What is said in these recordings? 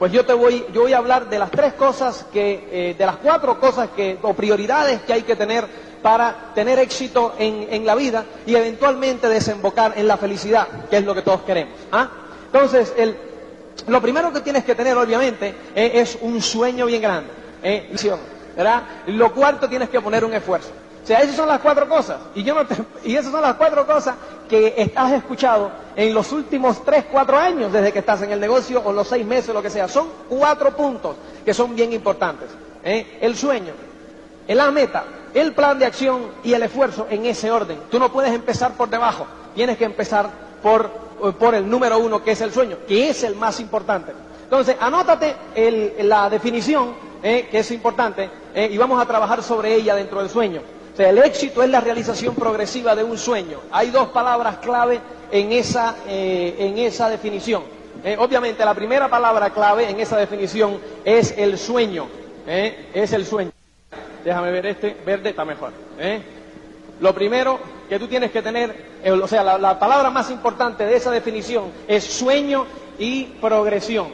Pues yo te voy, yo voy a hablar de las tres cosas que, eh, de las cuatro cosas que, o prioridades que hay que tener para tener éxito en, en la vida y eventualmente desembocar en la felicidad, que es lo que todos queremos. ¿ah? Entonces, el, lo primero que tienes que tener, obviamente, eh, es un sueño bien grande. Eh, ¿verdad? Lo cuarto tienes que poner un esfuerzo. O sea, esas son las cuatro cosas. Y, yo no y esas son las cuatro cosas que has escuchado en los últimos tres, cuatro años desde que estás en el negocio o los seis meses, lo que sea. Son cuatro puntos que son bien importantes. ¿eh? El sueño, la meta, el plan de acción y el esfuerzo en ese orden. Tú no puedes empezar por debajo, tienes que empezar por, por el número uno, que es el sueño, que es el más importante. Entonces, anótate la definición, ¿eh? que es importante, ¿eh? y vamos a trabajar sobre ella dentro del sueño el éxito es la realización progresiva de un sueño. Hay dos palabras clave en esa, eh, en esa definición. Eh, obviamente, la primera palabra clave en esa definición es el sueño. Eh, es el sueño. Déjame ver este, verde está mejor. Lo primero que tú tienes que tener, o sea, la, la, palabra más importante de esa definición es sueño y progresión.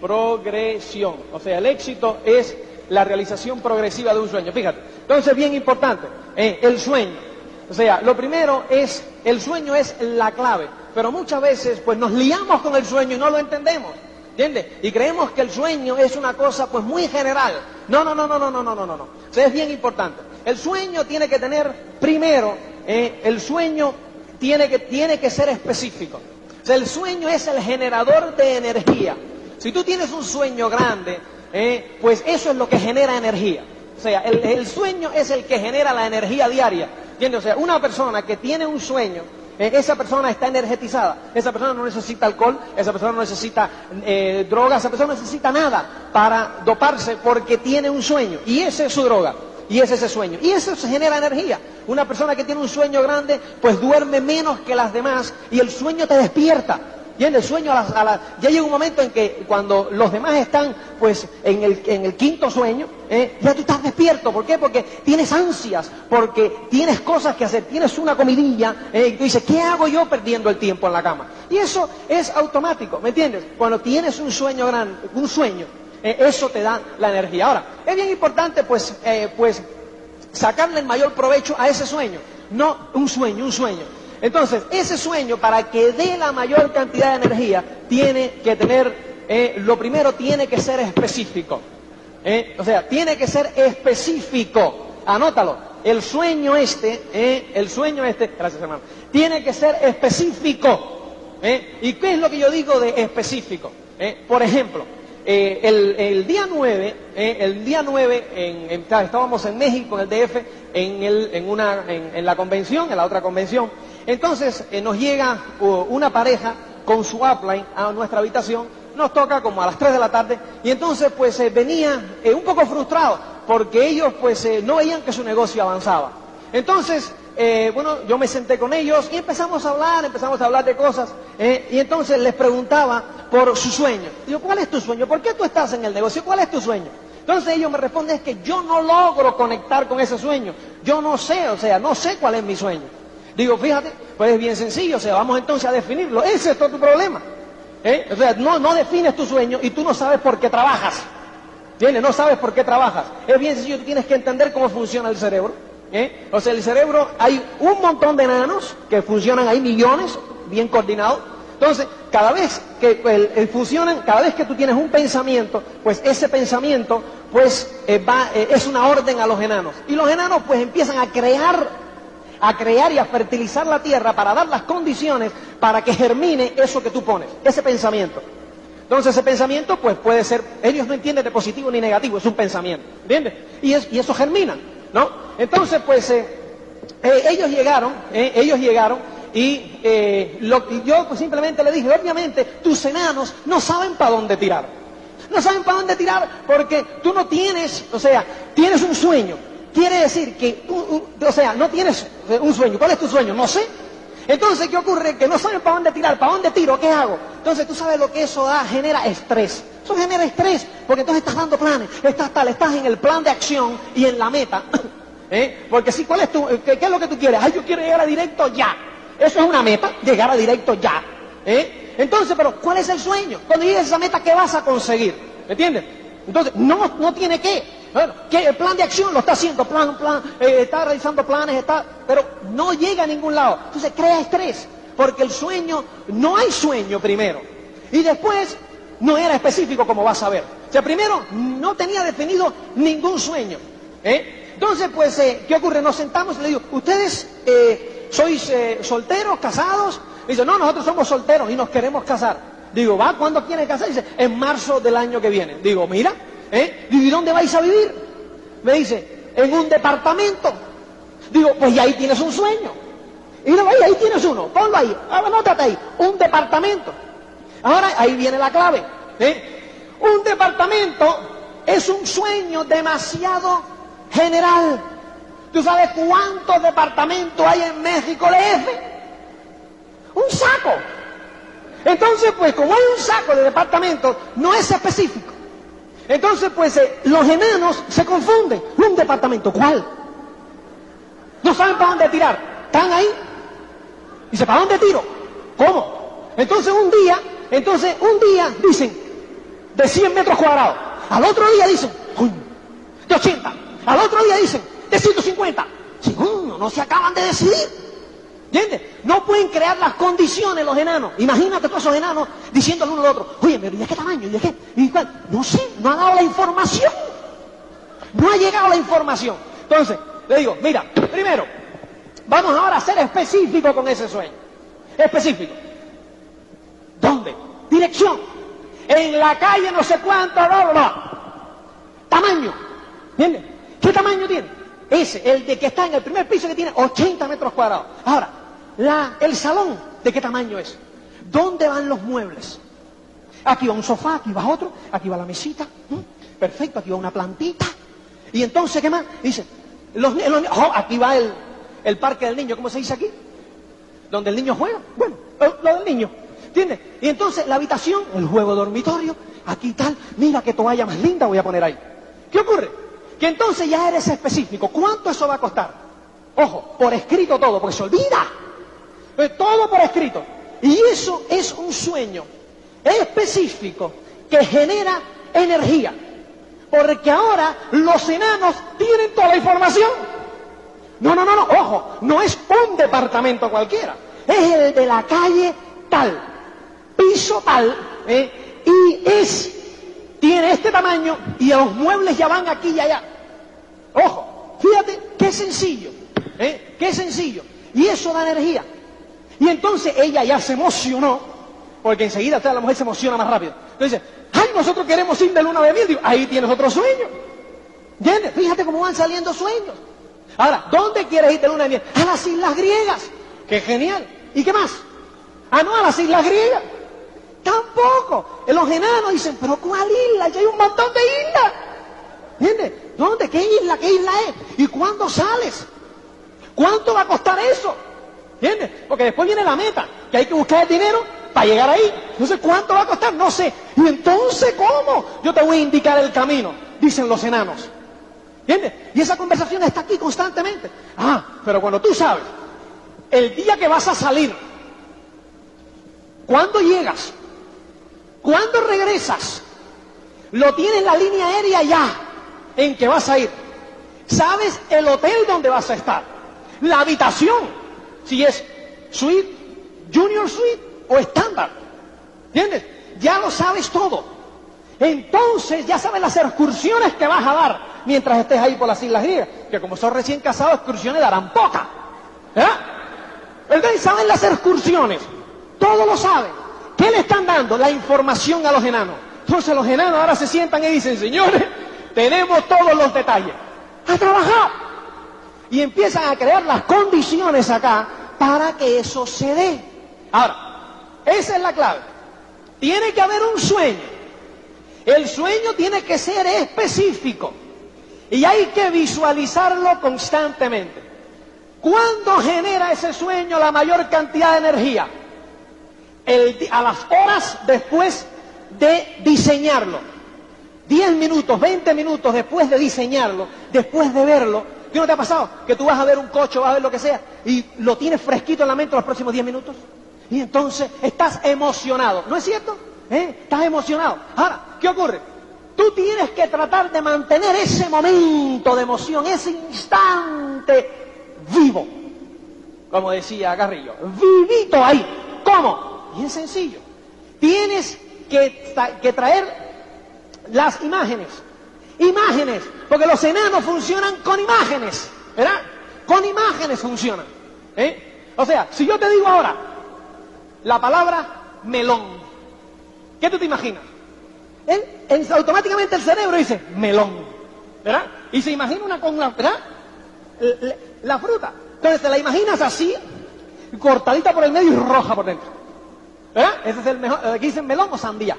Progresión. O sea, el éxito es la realización progresiva de un sueño. Fíjate. Entonces, bien importante, eh, el sueño. O sea, lo primero es, el sueño es la clave, pero muchas veces pues nos liamos con el sueño y no lo entendemos. ¿Entiendes? Y creemos que el sueño es una cosa pues muy general. No, no, no, no, no, no, no, no, no. O sea, es bien importante. El sueño tiene que tener, primero, eh, el sueño tiene que, tiene que ser específico. O sea, el sueño es el generador de energía. Si tú tienes un sueño grande, eh, pues eso es lo que genera energía. O sea, el, sueño es el que genera la energía diaria. ¿Entiendes? O sea, una persona que tiene un sueño, eh, esa persona está energetizada. Esa persona no necesita alcohol, esa persona no necesita eh, droga, esa persona no necesita nada para doparse porque tiene un sueño. Y esa es su droga. Y es ese sueño. Y eso genera energía. Una persona que tiene un sueño grande, pues duerme menos que las demás y el sueño te despierta. Y en el sueño, a la, ya llega un momento en que cuando los demás están pues en el, en el quinto sueño, ¿eh? ya tú estás despierto. ¿Por qué? Porque tienes ansias, porque tienes cosas que hacer, tienes una comidilla, ¿eh? y tú dices, ¿qué hago yo perdiendo el tiempo en la cama? Y eso es automático, ¿me entiendes? Cuando tienes un sueño grande, un sueño, ¿eh? eso te da la energía. Ahora, es bien importante pues, pues sacarle el mayor provecho a ese sueño. No un sueño, un sueño. Entonces, ese sueño, para que dé la mayor cantidad de energía, tiene que tener, eh, lo primero tiene que ser específico. Eh, o sea, tiene que ser específico. Anótalo. El sueño este, eh, el sueño este, gracias hermano, tiene que ser específico. ¿Y qué es lo que yo digo de específico? Por ejemplo, el, día 9, el día 9 en, estábamos en México, en el DF, en, el, en, una, en la convención, en la otra convención, entonces eh, nos llega una pareja con su upline a nuestra habitación, nos toca como a las 3 de la tarde y entonces pues eh, venía eh, un poco frustrado porque ellos pues no veían que su negocio avanzaba. Entonces, bueno, yo me senté con ellos y empezamos a hablar, empezamos a hablar de cosas y entonces les preguntaba por su sueño. Digo, ¿cuál es tu sueño? ¿Por qué tú estás en el negocio? ¿Cuál es tu sueño? Entonces ellos me responden, es que yo no logro conectar con ese sueño. Yo no sé, o sea, no sé cuál es mi sueño. Digo, fíjate, pues es bien sencillo, o sea, vamos entonces a definirlo. Ese es todo tu problema. ¿eh? O sea, no, no defines tu sueño y tú no sabes por qué trabajas. ¿Entiendes? No sabes por qué trabajas. Es bien sencillo, tú tienes que entender cómo funciona el cerebro. ¿eh? O sea, el cerebro, hay un montón de enanos que funcionan, hay millones, bien coordinados. Entonces, cada vez que funcionan, cada vez que tú tienes un pensamiento, pues ese pensamiento, pues eh, es una orden a los enanos. Y los enanos, pues empiezan a crear a crear y a fertilizar la tierra para dar las condiciones para que germine eso que tú pones, ese pensamiento. Entonces ese pensamiento pues puede ser, ellos no entienden de positivo ni negativo, es un pensamiento, ¿entiendes? Y, y eso germina. ¿no? Entonces, pues, eh, eh, ellos llegaron, eh, ellos llegaron y, eh, lo- y yo pues, simplemente le dije, obviamente, tus enanos no saben para dónde tirar. No saben para dónde tirar porque tú no tienes, o sea, tienes un sueño. Quiere decir que, o sea, no tienes eh, un sueño. ¿Cuál es tu sueño? No sé. Entonces, ¿qué ocurre? Que no saben para dónde tirar, para dónde tiro, ¿qué hago? Entonces, tú sabes lo que eso da, genera estrés. Eso genera estrés, porque entonces estás dando planes, estás tal, estás en el plan de acción y en la meta. ¿Eh? Porque si, ¿cuál es tu, qué, qué es lo que tú quieres? Ay, yo quiero llegar a directo ya. Eso es una meta, llegar a directo ya. ¿Eh? Entonces, pero ¿cuál es el sueño? Cuando llegues a esa meta, ¿qué vas a conseguir? ¿Me entiendes? Entonces, no, no tiene que. Bueno, que el plan de acción lo está haciendo, plan, plan, eh, está realizando planes, está, pero no llega a ningún lado. Entonces crea estrés, porque el sueño, no hay sueño primero. Y después, no era específico como vas a ver. O sea, primero, no tenía definido ningún sueño. ¿eh? Entonces, pues, eh, ¿qué ocurre? Nos sentamos y le digo, ¿ustedes sois solteros, casados? Dice, no, nosotros somos solteros y nos queremos casar. Digo, ¿va? ¿Cuándo quieren casar? Dice, en marzo del año que viene. Digo, mira, ¿eh? Digo, ¿y dónde vais a vivir? Me dice, en un departamento. Digo, pues y ahí tienes un sueño. Y luego ahí, ahí tienes uno, ponlo ahí, Ah, anótate ahí, un departamento. Ahora ahí viene la clave. ¿eh? Un departamento es un sueño demasiado general. ¿Tú sabes cuántos departamentos hay en México DF? Un saco. Entonces, pues como hay un saco de departamentos, no es específico. Entonces, pues eh, los enanos se confunden. ¿Un departamento cuál? No saben para dónde tirar. Están ahí. Dice, ¿para dónde tiro? ¿Cómo? Entonces un día, entonces un día dicen, de 100 metros cuadrados. Al otro día dicen, "Coño, de 80. Al otro día dicen, de 150. Sí, coño, no se acaban de decidir. ¿Entiendes? No pueden crear las condiciones los enanos. Imagínate todos esos enanos diciéndole uno al otro, oye, pero ¿y de qué tamaño? ¿Y de qué? ¿Y cuál? No sé, no ha dado la información. No ha llegado la información. Entonces, le digo, mira, primero, vamos ahora a ser específicos con ese sueño. Específico. ¿Dónde? Dirección. En la calle no sé cuánto, bla, bla, bla. Tamaño. ¿Entiendes? ¿Qué tamaño tiene? Ese, el de que está en el primer piso que tiene 80 metros cuadrados. Ahora, la- el salón, ¿de qué tamaño es? ¿Dónde van los muebles? Aquí va un sofá, aquí va otro, aquí va la mesita. Perfecto, aquí va una plantita. Y entonces, ¿qué más? Dice, los, oh, aquí va el, el parque del niño, ¿cómo se dice aquí? Donde el niño juega. Bueno, lo del niño. ¿Entiendes? Y entonces la habitación, el juego dormitorio, aquí tal, mira qué toalla más linda voy a poner ahí. ¿Qué ocurre? Que entonces ya eres específico. ¿Cuánto eso va a costar? Ojo, por escrito todo, porque se olvida. Todo por escrito. Y eso es un sueño específico que genera energía. Porque ahora los enanos tienen toda la información. No, no, no, no, ojo, no es un departamento cualquiera. Es el de la calle tal, piso tal, ¿eh? y es, tiene este tamaño y los muebles ya van aquí y allá. Ojo, fíjate, qué sencillo, ¿eh? qué sencillo. Y eso da energía. Y entonces ella ya se emocionó, porque enseguida la mujer se emociona más rápido. Entonces, ay, nosotros queremos ir de luna de miel. Digo, ahí tienes otro sueño. ¿Entiendes? Fíjate cómo van saliendo sueños. Ahora, ¿dónde quieres ir de luna de miel? A las islas griegas. ¡Qué genial! ¿Y qué más? Ah, no, a las islas griegas. Tampoco. Los enanos dicen, pero ¿cuál isla? Ya hay un montón de islas. ¿Entiendes? ¿Dónde? ¿Qué isla? ¿Qué isla es? ¿Y cuándo sales? ¿Cuánto va a costar eso? ¿Entiendes? Porque después viene la meta, que hay que buscar el dinero para llegar ahí. Entonces, ¿cuánto va a costar? No sé. ¿Y entonces cómo? Yo te voy a indicar el camino, dicen los enanos. ¿Entiendes? Y esa conversación está aquí constantemente. Ah, pero cuando tú sabes, el día que vas a salir, ¿cuándo llegas? ¿Cuándo regresas? Lo tienes la línea aérea ya en que vas a ir. ¿Sabes el hotel donde vas a estar? La habitación, si es suite, junior suite o estándar. ¿Entiendes? Ya lo sabes todo. Entonces ya sabes las excursiones que vas a dar mientras estés ahí por las Islas Griegas. Que como son recién casados, excursiones darán poca. ¿Verdad? Entonces saben las excursiones. Todo lo saben. ¿Qué le están dando? La información a los enanos. Entonces los enanos ahora se sientan y dicen, señores, tenemos todos los detalles. A trabajar. Y empiezan a crear las condiciones acá para que eso se dé. Ahora, esa es la clave. Tiene que haber un sueño. El sueño tiene que ser específico. Y hay que visualizarlo constantemente. ¿Cuándo genera ese sueño la mayor cantidad de energía? a las horas después de diseñarlo. 10 minutos, 20 minutos después de diseñarlo, después de verlo. ¿Qué no te ha pasado? Que tú vas a ver un coche, vas a ver lo que sea, y lo tienes fresquito en la mente los próximos 10 minutos. Y entonces estás emocionado. ¿No es cierto? ¿Eh? Estás emocionado. Ahora, ¿qué ocurre? Tú tienes que tratar de mantener ese momento de emoción, ese instante vivo. Como decía Garrillo, vivito ahí. ¿Cómo? Bien sencillo. Tienes que traer las imágenes. Imágenes. Porque los enanos funcionan con imágenes. ¿Verdad? Con imágenes funcionan. ¿Eh? O sea, si yo te digo ahora la palabra melón, ¿qué tú te imaginas? automáticamente el cerebro dice melón, ¿verdad? Y se imagina una con la, ¿verdad? La, fruta. Entonces te la imaginas así, cortadita por el medio y roja por dentro. ¿Verdad? Ese es el mejor. Aquí dicen melón o sandía.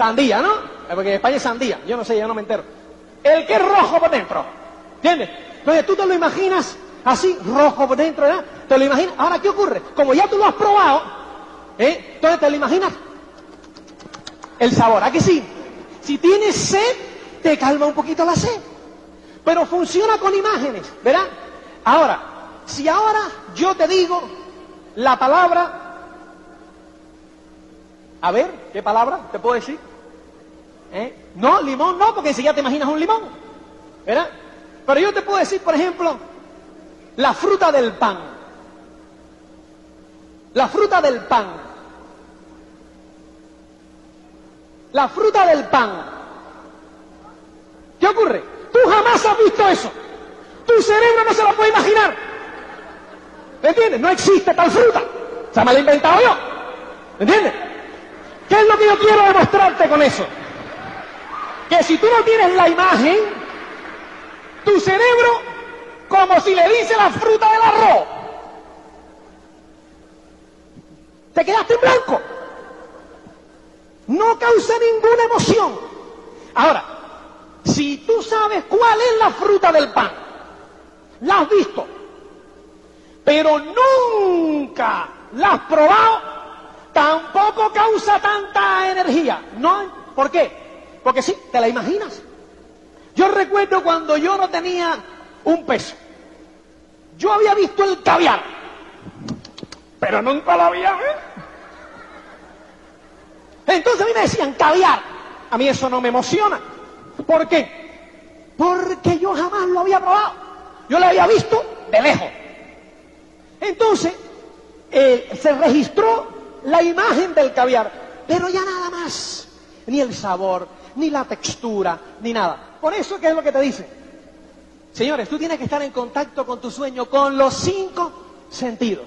Sandía, ¿no? Porque en España es sandía. Yo no sé, yo no me entero. El que es rojo por dentro. ¿Entiendes? Entonces tú te lo imaginas así, rojo por dentro, ¿verdad? Te lo imaginas. Ahora, ¿qué ocurre? Como ya tú lo has probado, ¿eh? entonces te lo imaginas el sabor. ¿A sí? Si tienes sed, te calma un poquito la sed. Pero funciona con imágenes, ¿verdad? Ahora, si ahora yo te digo la palabra... A ver, ¿qué palabra te puedo decir? ¿Eh? No, limón no, porque ya te imaginas un limón, ¿verdad? Pero yo te puedo decir, por ejemplo, la fruta del pan. La fruta del pan. la fruta del pan. ¿Qué ocurre? Tú jamás has visto eso. Tu cerebro no se lo puede imaginar. ¿Me entiendes? No existe tal fruta. Se me la he inventado yo. ¿Me entiendes? ¿Qué es lo que yo quiero demostrarte con eso? Que si tú no tienes la imagen, tu cerebro, como si le dice la fruta del arroz, te quedaste en blanco no causa ninguna emoción. Ahora, si tú sabes cuál es la fruta del pan, la has visto, pero nunca la has probado, tampoco causa tanta energía. ¿No? ¿Por qué? Porque sí, te la imaginas. Yo recuerdo cuando yo no tenía un peso. Yo había visto el caviar, pero nunca lo había visto. Entonces a mí me decían caviar. A mí eso no me emociona. ¿Por qué? Porque yo jamás lo había probado. Yo lo había visto de lejos. Entonces, eh, se registró la imagen del caviar, pero ya nada más. Ni el sabor, ni la textura, ni nada. Por eso, ¿qué es lo que te dice? Señores, tú tienes que estar en contacto con tu sueño con los cinco sentidos.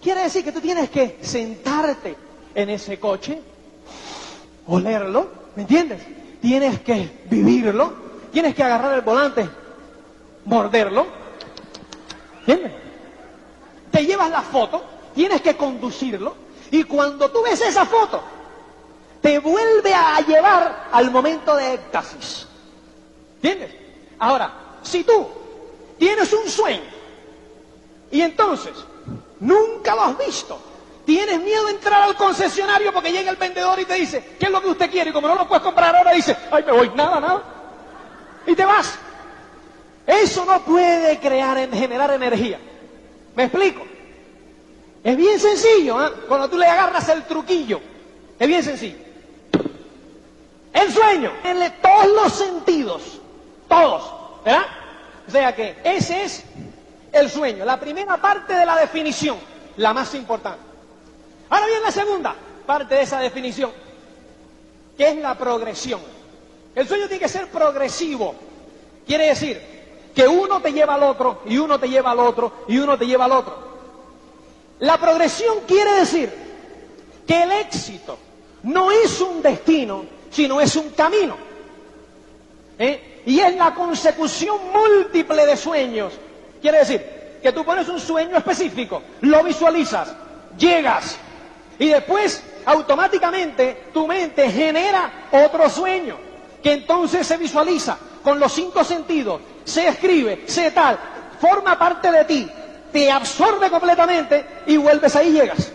Quiere decir que tú tienes que sentarte en ese coche, olerlo, ¿me entiendes? Tienes que vivirlo, tienes que agarrar el volante, morderlo, ¿entiendes? Te llevas la foto, tienes que conducirlo, y cuando tú ves esa foto, te vuelve a llevar al momento de éxtasis. ¿Entiendes? Ahora, si tú tienes un sueño y entonces nunca lo has visto, Tienes miedo de entrar al concesionario porque llega el vendedor y te dice, ¿qué es lo que usted quiere? Y como no lo puedes comprar ahora, dice, ay, me voy, nada, nada. Y te vas. Eso no puede crear, generar energía. ¿Me explico? Es bien sencillo, ¿eh? Cuando tú le agarras el truquillo. Es bien sencillo. El sueño, en todos los sentidos. Todos. ¿Verdad? O sea que ese es el sueño. La primera parte de la definición, la más importante. Ahora bien la segunda parte de esa definición, que es la progresión. El sueño tiene que ser progresivo. Quiere decir que uno te lleva al otro, y uno te lleva al otro, y uno te lleva al otro. La progresión quiere decir que el éxito no es un destino, sino es un camino. ¿Eh? y es la consecución múltiple de sueños. Quiere decir que tú pones un sueño específico, lo visualizas, llegas y después automáticamente tu mente genera otro sueño que entonces se visualiza con los cinco sentidos, se escribe, se tal, forma parte de ti, te absorbe completamente y vuelves ahí y llegas.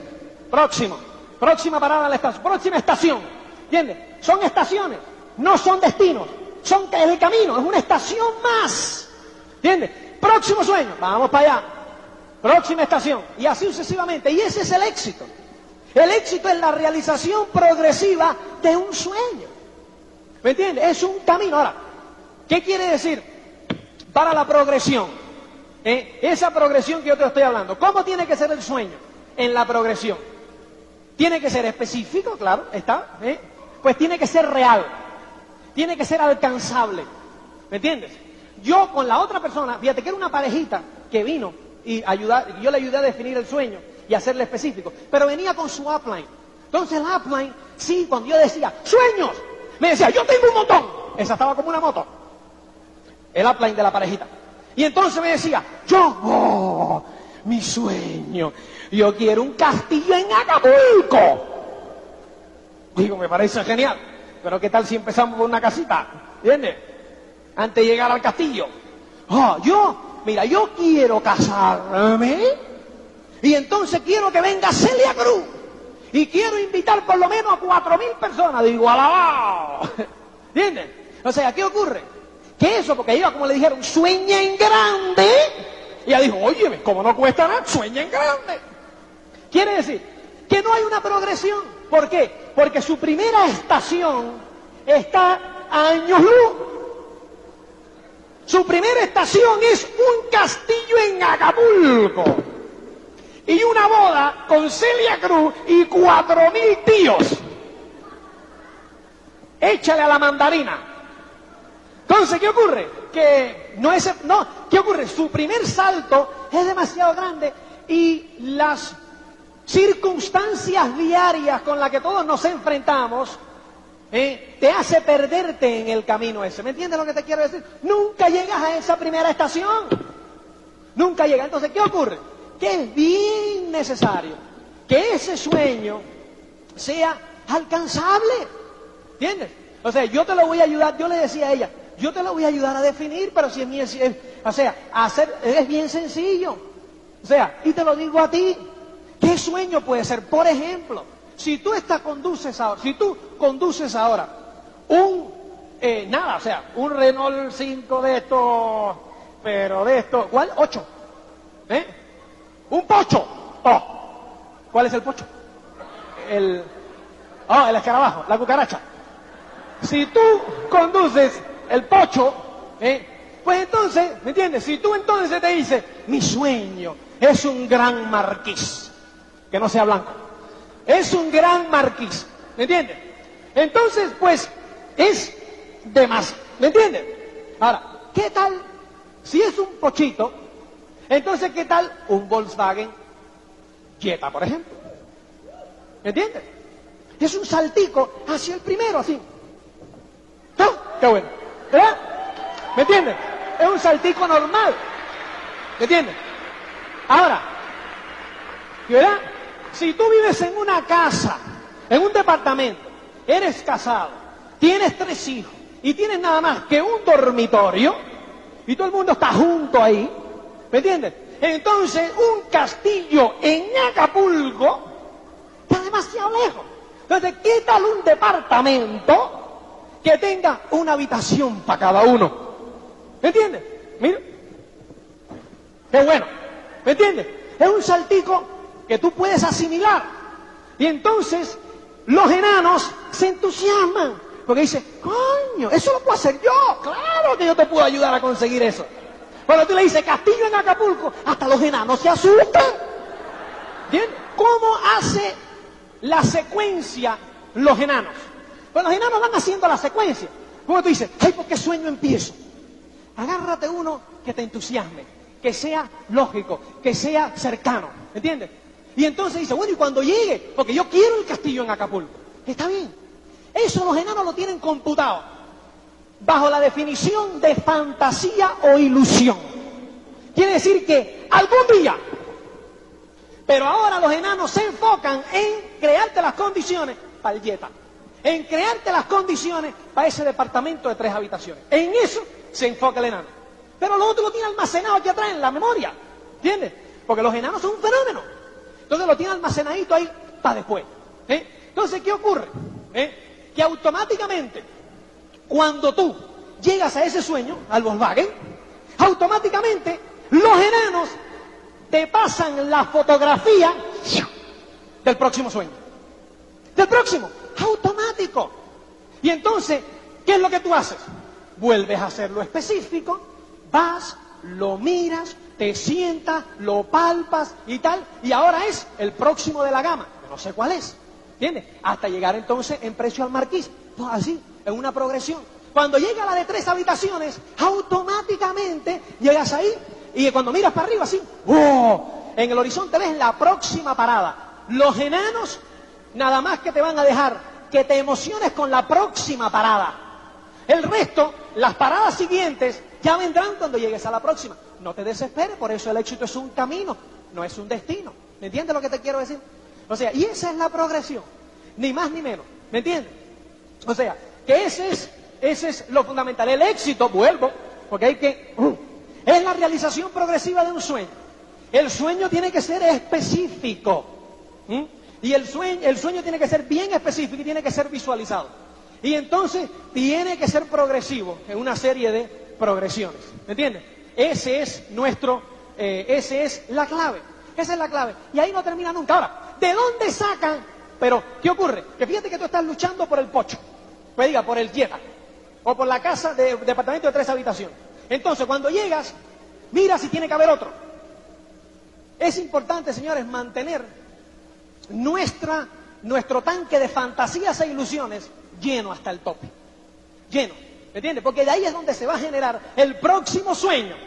Próximo, próxima parada la estación, próxima estación. ¿Entiendes? Son estaciones, no son destinos, son el camino, es una estación más. ¿Entiendes? Próximo sueño, vamos para allá. Próxima estación. Y así sucesivamente. Y ese es el éxito. El éxito es la realización progresiva de un sueño. ¿Me entiendes? Es un camino. Ahora, ¿qué quiere decir para la progresión? ¿Eh? Esa progresión que yo te estoy hablando. ¿Cómo tiene que ser el sueño en la progresión? Tiene que ser específico, claro, está. ¿eh? Pues tiene que ser real. Tiene que ser alcanzable. ¿Me entiendes? Yo con la otra persona, fíjate que era una parejita que vino y ayudar, yo le ayudé a definir el sueño y hacerle específico. Pero venía con su upline. Entonces el upline, sí, cuando yo decía, sueños, me decía, yo tengo un montón. Esa estaba como una moto. El upline de la parejita. Y entonces me decía, yo, oh, mi sueño, yo quiero un castillo en Acapulco. Digo, me parece genial. Pero ¿qué tal si empezamos con una casita? ¿Entiendes? Antes de llegar al castillo. Oh, yo, mira, yo quiero casarme y entonces quiero que venga Celia Cruz. Y quiero invitar por lo menos a cuatro mil personas. Digo, alabado. ¿Entiendes? O sea, ¿qué ocurre? Que eso, porque ella, como le dijeron, sueña en grande. Y ella dijo, oye, como no cuesta nada, sueña en grande. Quiere decir que no hay una progresión. ¿Por qué? Porque su primera estación está a años luz. Su primera estación es un castillo en Acapulco y una boda con Celia Cruz y cuatro mil tíos. Échale a la mandarina. Entonces, ¿qué ocurre? Que no es, no, ¿qué ocurre? Su primer salto es demasiado grande y las circunstancias diarias con las que todos nos enfrentamos eh, te hace perderte en el camino ese. ¿Me entiendes lo que te quiero decir? Nunca llegas a esa primera estación. Nunca llegas. Entonces, ¿qué ocurre? que es bien necesario que ese sueño sea alcanzable. ¿Entiendes? O sea, yo te lo voy a ayudar, yo le decía a ella, yo te lo voy a ayudar a definir, pero si es bien, o sea, hacer, es bien sencillo. O sea, y te lo digo a ti, ¿qué sueño puede ser? Por ejemplo, si tú estás conduces ahora, si tú conduces ahora un, eh, nada, o sea, un Renault 5 de estos, pero de estos, ¿cuál? 8. ¿Eh? Un pocho. Oh. ¿Cuál es el pocho? El, oh, el escarabajo, la cucaracha. Si tú conduces el pocho, ¿eh? pues entonces, ¿me entiendes? Si tú entonces te dices, mi sueño es un gran marquís, que no sea blanco, es un gran marquís, ¿me entiendes? Entonces, pues, es de más, ¿me entiendes? Ahora, ¿qué tal si es un pochito entonces, ¿qué tal un Volkswagen Jetta, por ejemplo? ¿Me entiendes? Es un saltico hacia el primero, así. ¿No? Qué bueno. ¿Verdad? ¿Me entiendes? Es un saltico normal. ¿Me entiendes? Ahora, ¿verdad? Si tú vives en una casa, en un departamento, eres casado, tienes tres hijos y tienes nada más que un dormitorio y todo el mundo está junto ahí, ¿Me entiendes? Entonces, un castillo en Acapulco está demasiado lejos. Entonces, ¿qué tal un departamento que tenga una habitación para cada uno? ¿Me entiendes? Mira. Qué bueno. ¿Me entiendes? Es un saltico que tú puedes asimilar. Y entonces los enanos se entusiasman. Porque dicen, coño, eso lo puedo hacer yo. Claro que yo te puedo ayudar a conseguir eso. Cuando tú le dices castillo en Acapulco, hasta los enanos se asustan. ¿Bien? ¿Cómo hace la secuencia los enanos? Pues los enanos van haciendo la secuencia. ¿Cómo tú dices, ay, ¿por qué sueño empiezo? Agárrate uno que te entusiasme, que sea lógico, que sea cercano. ¿Entiendes? Y entonces dice, bueno, y cuando llegue, porque yo quiero el castillo en Acapulco. Está bien. Eso los enanos lo tienen computado. bajo la definición de fantasía o ilusión. Quiere decir que algún día, pero ahora los enanos se enfocan en crearte las condiciones para el yeta, en crearte las condiciones para ese departamento de tres habitaciones. En eso se enfoca el enano. Pero lo otro lo tiene almacenado aquí atrás en la memoria, ¿entiendes? Porque los enanos son un fenómeno. Entonces lo tiene almacenadito ahí para después. ¿eh? Entonces, ¿qué ocurre? ¿Eh? Que automáticamente, cuando tú llegas a ese sueño, al Volkswagen, automáticamente los enanos te pasan la fotografía del próximo sueño. Del próximo, automático. Y entonces, ¿qué es lo que tú haces? Vuelves a hacerlo específico, vas, lo miras, te sientas, lo palpas y tal, y ahora es el próximo de la gama, no sé cuál es, ¿entiendes? Hasta llegar entonces en precio al marquís, pues así, en una progresión. Cuando llega la de tres habitaciones, automáticamente llegas ahí y cuando miras para arriba, así, ¡oh! en el horizonte ves la próxima parada. Los enanos nada más que te van a dejar que te emociones con la próxima parada. El resto, las paradas siguientes, ya vendrán cuando llegues a la próxima. No te desesperes, por eso el éxito es un camino, no es un destino. ¿Me entiendes lo que te quiero decir? O sea, y esa es la progresión, ni más ni menos. ¿Me entiendes? O sea, que ese es, ese es lo fundamental. El éxito, vuelvo, porque hay que... Uh, es la realización progresiva de un sueño. El sueño tiene que ser específico. Y el sueño, el sueño tiene que ser bien específico y tiene que ser visualizado. Y entonces tiene que ser progresivo en una serie de progresiones. ¿Me entiendes? Ese es nuestro, eh, ese es la clave. Esa es la clave. Y ahí no termina nunca. Ahora, ¿de dónde sacan? Pero, ¿qué ocurre? Que fíjate que tú estás luchando por el pocho. Pues diga, por el dieta. O por la casa de departamento de tres habitaciones. Entonces, cuando llegas, mira si tiene que haber otro. Es importante, señores, mantener nuestra, nuestro tanque de fantasías e ilusiones lleno hasta el tope. Lleno. ¿Me entiendes? Porque de ahí es donde se va a generar el próximo sueño.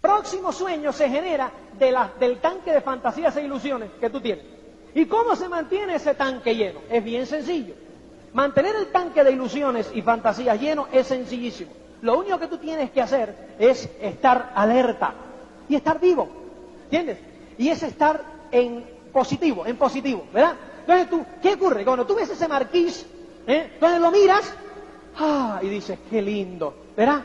Próximo sueño se genera de la, del tanque de fantasías e ilusiones que tú tienes. ¿Y cómo se mantiene ese tanque lleno? Es bien sencillo. Mantener el tanque de ilusiones y fantasías lleno es sencillísimo. Lo único que tú tienes que hacer es estar alerta y estar vivo. ¿Entiendes? Y es estar en positivo, en positivo, ¿verdad? Entonces tú, ¿qué ocurre? Cuando tú ves ese marquís, ¿eh? entonces lo miras, ah, y dices, qué lindo, ¿verdad?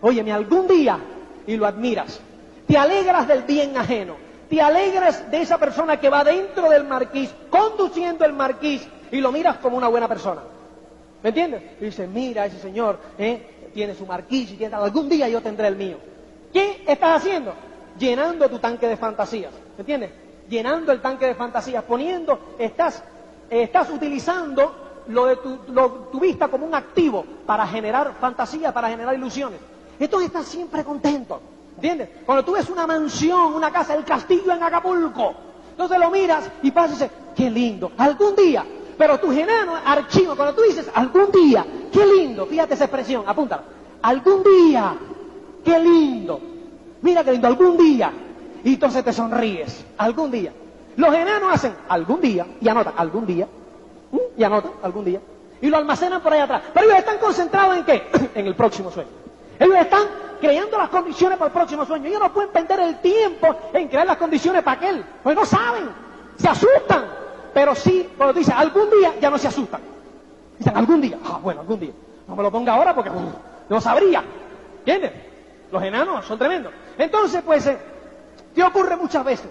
Óyeme, algún día, y lo admiras, te alegras del bien ajeno, te alegras de esa persona que va dentro del marquís, conduciendo el marquís, y lo miras como una buena persona. ¿Me entiendes? Y dices, mira, ese señor ¿eh? tiene su marquís y tiene, algún día yo tendré el mío. ¿Qué estás haciendo? Llenando tu tanque de fantasías. ¿Me entiendes? llenando el tanque de fantasías, poniendo, estás, estás utilizando lo de tu, tu vista como un activo para generar fantasías, para generar ilusiones. Entonces estás siempre contento. ¿Entiendes? Cuando tú ves una mansión, una casa, el castillo en Acapulco, entonces lo miras y pasas y dices, qué lindo, algún día. Pero tus enanos, archivo, cuando tú dices algún día, qué lindo, fíjate esa expresión, apúntala. Algún día, qué lindo. Mira qué lindo, algún día y entonces te sonríes. Algún día. Los enanos hacen algún día y anotan algún día. Y anotan algún día. Y lo almacenan por ahí atrás. Pero ellos están concentrados en qué? en el próximo sueño. Ellos están creando las condiciones para el próximo sueño. Ellos no pueden perder el tiempo en crear las condiciones para aquel. Pues no saben. Se asustan. Pero sí, cuando dicen algún día, ya no se asustan. Dicen algún día. Ah, bueno, algún día. No me lo ponga ahora porque no sabría. ¿Entiendes? Los enanos son tremendos. Entonces, pues, eh, ¿Qué ocurre muchas veces?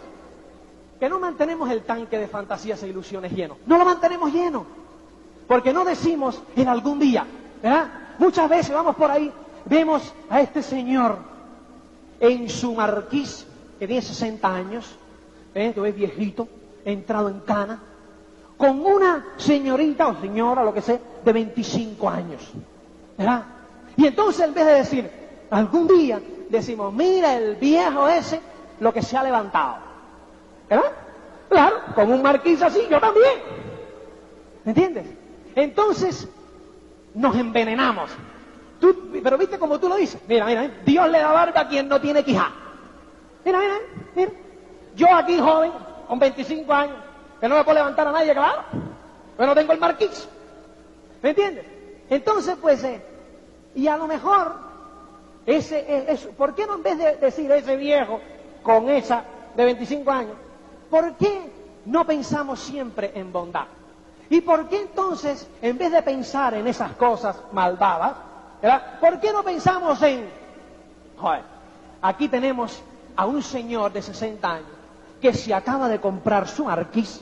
Que no mantenemos el tanque de fantasías e ilusiones lleno. No lo mantenemos lleno. Porque no decimos en algún día, ¿verdad? Muchas veces vamos por ahí, vemos a este señor en su marquís, que tiene 60 años, ¿eh? que es viejito, entrado en cana, con una señorita o señora, lo que sea, de 25 años. ¿Verdad? Y entonces en vez de decir, algún día, decimos, mira el viejo ese lo que se ha levantado. ¿Verdad? Claro, con un marquís así, yo también. ¿Me entiendes? Entonces, nos envenenamos. pero viste como tú lo dices. Mira, mira, Dios le da barba a quien no tiene quijá. Mira, mira, mira. Yo aquí joven, con 25 años, que no me puedo levantar a nadie, claro. Pero no tengo el marquís. ¿Me entiendes? Entonces, pues, eh, y a lo mejor, ese, eh, eso, ¿por qué no en vez de decir ese viejo con esa de 25 años, ¿por qué no pensamos siempre en bondad? ¿Y por qué entonces, en vez de pensar en esas cosas malvadas, ¿verdad? ¿por qué no pensamos en, joder, aquí tenemos a un señor de 60 años que se acaba de comprar su marquís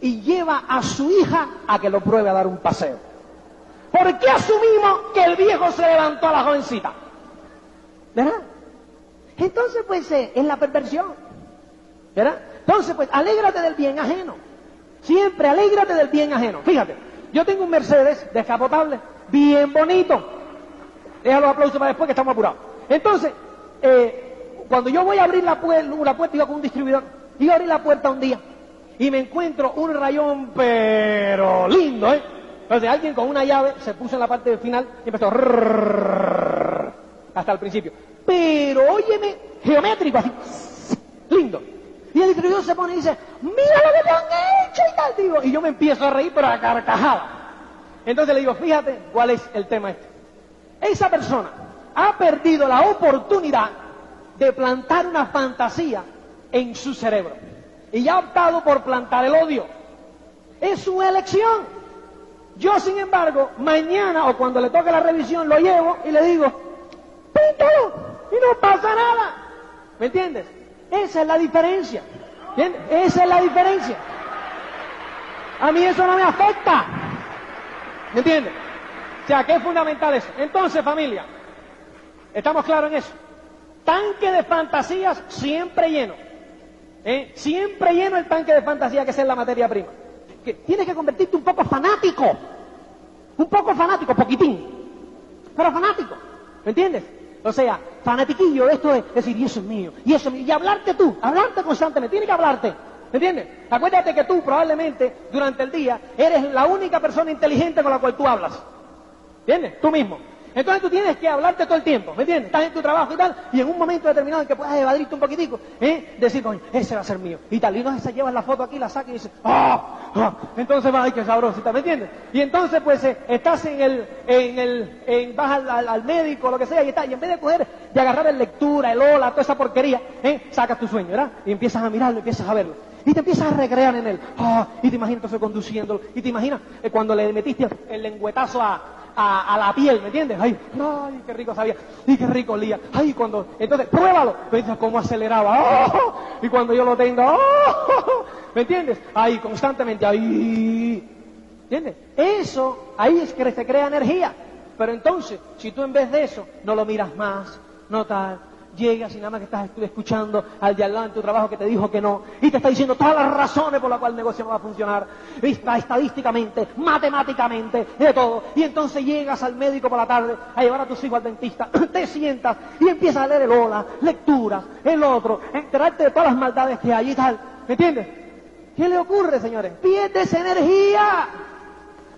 y lleva a su hija a que lo pruebe a dar un paseo. ¿Por qué asumimos que el viejo se levantó a la jovencita? ¿Verdad? Entonces, pues, eh, es la perversión. ¿Verdad? Entonces, pues, alégrate del bien ajeno. Siempre alégrate del bien ajeno. Fíjate, yo tengo un Mercedes descapotable, bien bonito. Deja los aplausos para después que estamos apurados. Entonces, eh, cuando yo voy a abrir la, puerta, la puerta, iba con un distribuidor, iba a abrir la puerta un día y me encuentro un rayón, pero lindo, ¿eh? Entonces alguien con una llave se puso en la parte final y empezó hasta el principio. Pero óyeme, geométrico, así, lindo. Y el distribuidor se pone y dice, mira lo que te han hecho y tal. Y yo me empiezo a reír, pero a carcajada. Entonces le digo, fíjate cuál es el tema este. Esa persona ha perdido la oportunidad de plantar una fantasía en su cerebro. Y ya ha optado por plantar el odio. Es su elección. Yo, sin embargo, mañana o cuando le toque la revisión, lo llevo y le digo, píntalo y no pasa nada. ¿Me entiendes? Esa es la diferencia. Esa es la diferencia. A mí eso no me afecta. ¿Me entiendes? O sea, que es fundamental eso. Entonces, familia, ¿estamos claros en eso? Tanque de fantasías siempre lleno. ¿Eh? Siempre lleno el tanque de fantasía que es la materia prima. Tienes que convertirte un poco fanático. Un poco fanático, poquitín. Pero fanático. ¿Me entiendes? O sea, fanatiquillo, esto es decir, y eso es mío, y eso es mío. Y hablarte tú, hablarte constantemente, tiene que hablarte. ¿Me entiendes? Acuérdate que tú probablemente durante el día eres la única persona inteligente con la cual tú hablas. ¿Entiendes? Tú mismo. Entonces tú tienes que hablarte todo el tiempo, ¿me entiendes? Estás en tu trabajo y tal, y en un momento determinado en que puedas evadirte un poquitico, ¿eh? decir, coño, ese va a ser mío, y tal, y no se llevas la foto aquí, la sacas y dices, ¡ah! ¡ah! Entonces va, ay, qué sabrosita, ¿me entiendes? Y entonces pues eh, estás en el, en el, en, vas al, al, médico, lo que sea, y tal, y en vez de coger, de agarrar el lectura, el hola, toda esa porquería, ¿eh? sacas tu sueño, ¿verdad? Y empiezas a mirarlo, empiezas a verlo. Y te empiezas a recrear en él. ¡ah! y te imaginas entonces conduciéndolo. Y te imaginas eh, cuando le metiste el lengüetazo a, a, la piel, ¿me entiendes? Ay, ay, qué rico sabía, y qué rico olía. Ay, cuando, entonces, pruébalo. Piensas cómo aceleraba. ¡Oh! Y cuando yo lo tengo, ¡oh! ¿me entiendes? Ahí, constantemente, ahí. ¿Entiendes? Eso, ahí es que se crea energía. Pero entonces, si tú en vez de eso no lo miras más, no tal, llegas y nada más que estás escuchando al de al tu trabajo que te dijo que no y te está diciendo todas las razones por las cuales el negocio no va a funcionar, estadísticamente, matemáticamente, de todo. Y entonces llegas al médico por la tarde a llevar a tus hijos al dentista, te sientas y empiezas a leer el hola, lecturas, el otro, enterarte de todas las maldades que hay y tal. ¿Me entiendes? ¿Qué le ocurre, señores? Pierdes energía.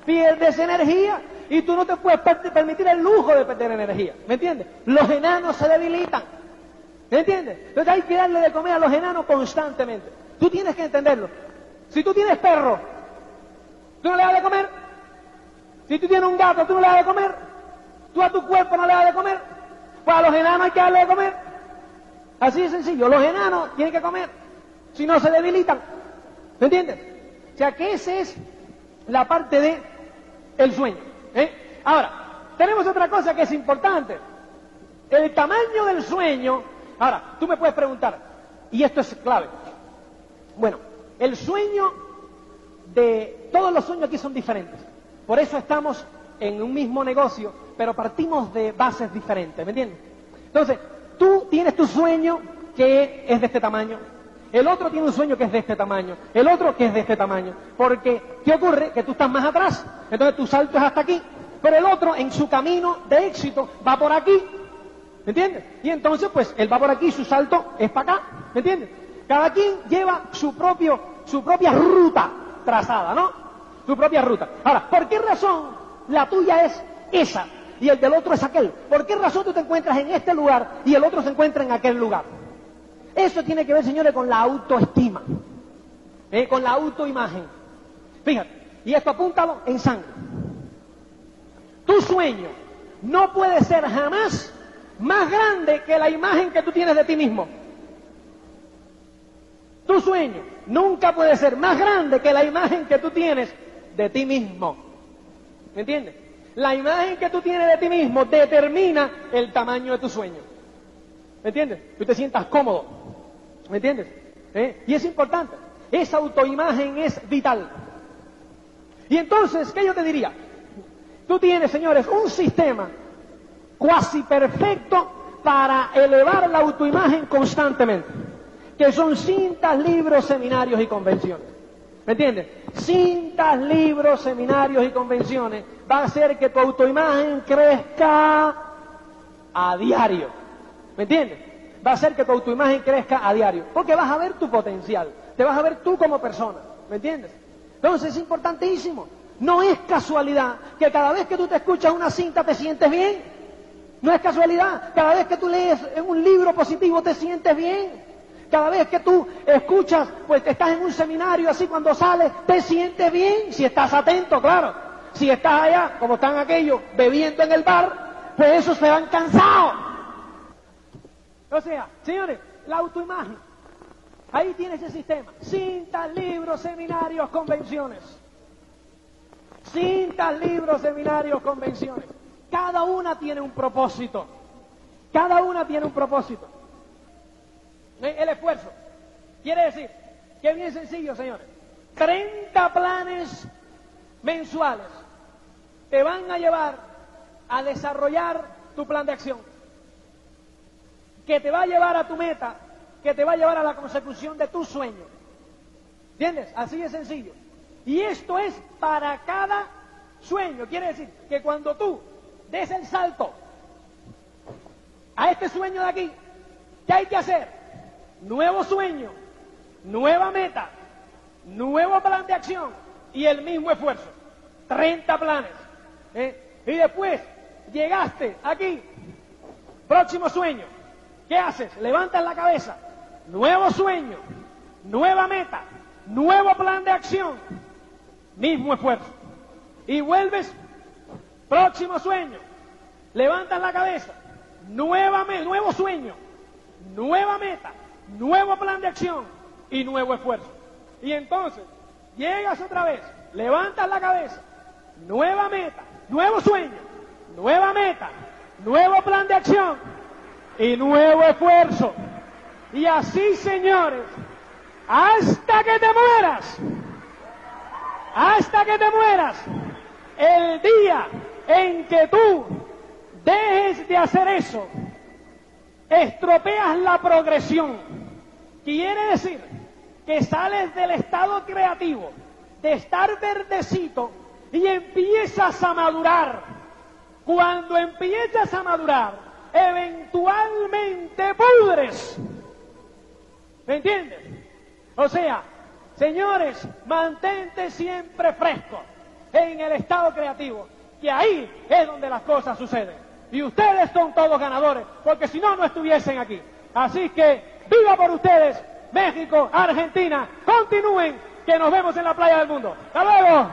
Pierdes energía. Y tú no te puedes permitir el lujo de perder energía. ¿Me entiendes? Los enanos se debilitan. ¿Me entiendes? Entonces hay que darle de comer a los enanos constantemente. Tú tienes que entenderlo. Si tú tienes perro, ¿tú no le das de comer? Si tú tienes un gato, ¿tú no le das de comer? ¿Tú a tu cuerpo no le das de comer? Pues a los enanos hay que darle de comer. Así de sencillo. Los enanos tienen que comer. Si no, se debilitan. ¿Me entiendes? O sea que esa es la parte de sueño. ¿eh? Ahora, tenemos otra cosa que es importante. El tamaño del sueño Ahora, tú me puedes preguntar, y esto es clave. Bueno, el sueño de todos los sueños aquí son diferentes. Por eso estamos en un mismo negocio, pero partimos de bases diferentes, ¿me entiendes? Entonces, tú tienes tu sueño que es de este tamaño, el otro tiene un sueño que es de este tamaño, el otro que es de este tamaño. Porque, ¿qué ocurre? Que tú estás más atrás, entonces tu salto es hasta aquí, pero el otro en su camino de éxito va por aquí, ¿Me entiendes? Y entonces, pues, él va por aquí, su salto es para acá. ¿Me entiendes? Cada quien lleva su, propio, su propia ruta trazada, ¿no? Su propia ruta. Ahora, ¿por qué razón la tuya es esa y el del otro es aquel? ¿Por qué razón tú te encuentras en este lugar y el otro se encuentra en aquel lugar? Eso tiene que ver, señores, con la autoestima, ¿eh? con la autoimagen. Fíjate, y esto apúntalo en sangre. tu sueño no puede ser jamás más grande que la imagen que tú tienes de ti mismo. Tu sueño nunca puede ser más grande que la imagen que tú tienes de ti mismo. ¿Me entiendes? La imagen que tú tienes de ti mismo determina el tamaño de tu sueño. ¿Me entiendes? Tú te sientas cómodo. ¿Me entiendes? ¿Eh? Y es importante. Esa autoimagen es vital. Y entonces, ¿qué yo te diría? Tú tienes, señores, un sistema cuasi perfecto para elevar la autoimagen constantemente, que son cintas, libros, seminarios y convenciones. ¿Me entiendes? Cintas, libros, seminarios y convenciones va a hacer que tu autoimagen crezca a diario. ¿Me entiendes? Va a hacer que tu autoimagen crezca a diario. Porque vas a ver tu potencial. Te vas a ver tú como persona. ¿Me entiendes? Entonces es importantísimo. No es casualidad que cada vez que tú te escuchas una cinta te sientes bien. No es casualidad. Cada vez que tú lees un libro positivo te sientes bien. Cada vez que tú escuchas, pues estás en un seminario así cuando sales, te sientes bien. Si estás atento, claro. Si estás allá, como están aquellos, bebiendo en el bar, pues esos se van cansados. O sea, señores, la autoimagen. Ahí tienes el sistema. Cintas, libros, seminarios, convenciones. Cintas, libros, seminarios, convenciones. Cada una tiene un propósito. Cada una tiene un propósito. El esfuerzo. Quiere decir que es bien sencillo, señores. 30 planes mensuales te van a llevar a desarrollar tu plan de acción. Que te va a llevar a tu meta, que te va a llevar a la consecución de tu sueño. ¿Entiendes? Así de sencillo. Y esto es para cada sueño. Quiere decir que cuando tú des el salto a este sueño de aquí, ¿qué hay que hacer? Nuevo sueño, nueva meta, nuevo plan de acción y el mismo esfuerzo. 30 planes. ¿eh? Y después llegaste aquí, próximo sueño. ¿Qué haces? Levantas la cabeza. Nuevo sueño, nueva meta, nuevo plan de acción, mismo esfuerzo. Y vuelves Próximo sueño. Levantas la cabeza. Nueva nuevo sueño. Nueva meta. Nuevo plan de acción. Y nuevo esfuerzo. Y entonces, llegas otra vez. Levantas la cabeza. Nueva meta. Nuevo sueño. Nueva meta. Nuevo plan de acción. Y nuevo esfuerzo. Y así, señores, hasta que te mueras. Hasta que te mueras. El día en que tú dejes de hacer eso, estropeas la progresión. Quiere decir que sales del estado creativo, de estar verdecito, y empiezas a madurar. Cuando empiezas a madurar, eventualmente pudres. ¿Me entiendes? O sea, señores, mantente siempre fresco en el estado creativo que ahí es donde las cosas suceden. Y ustedes son todos ganadores, porque si no, no estuviesen aquí. Así que, viva por ustedes, México, Argentina, continúen, que nos vemos en la playa del mundo. Hasta luego.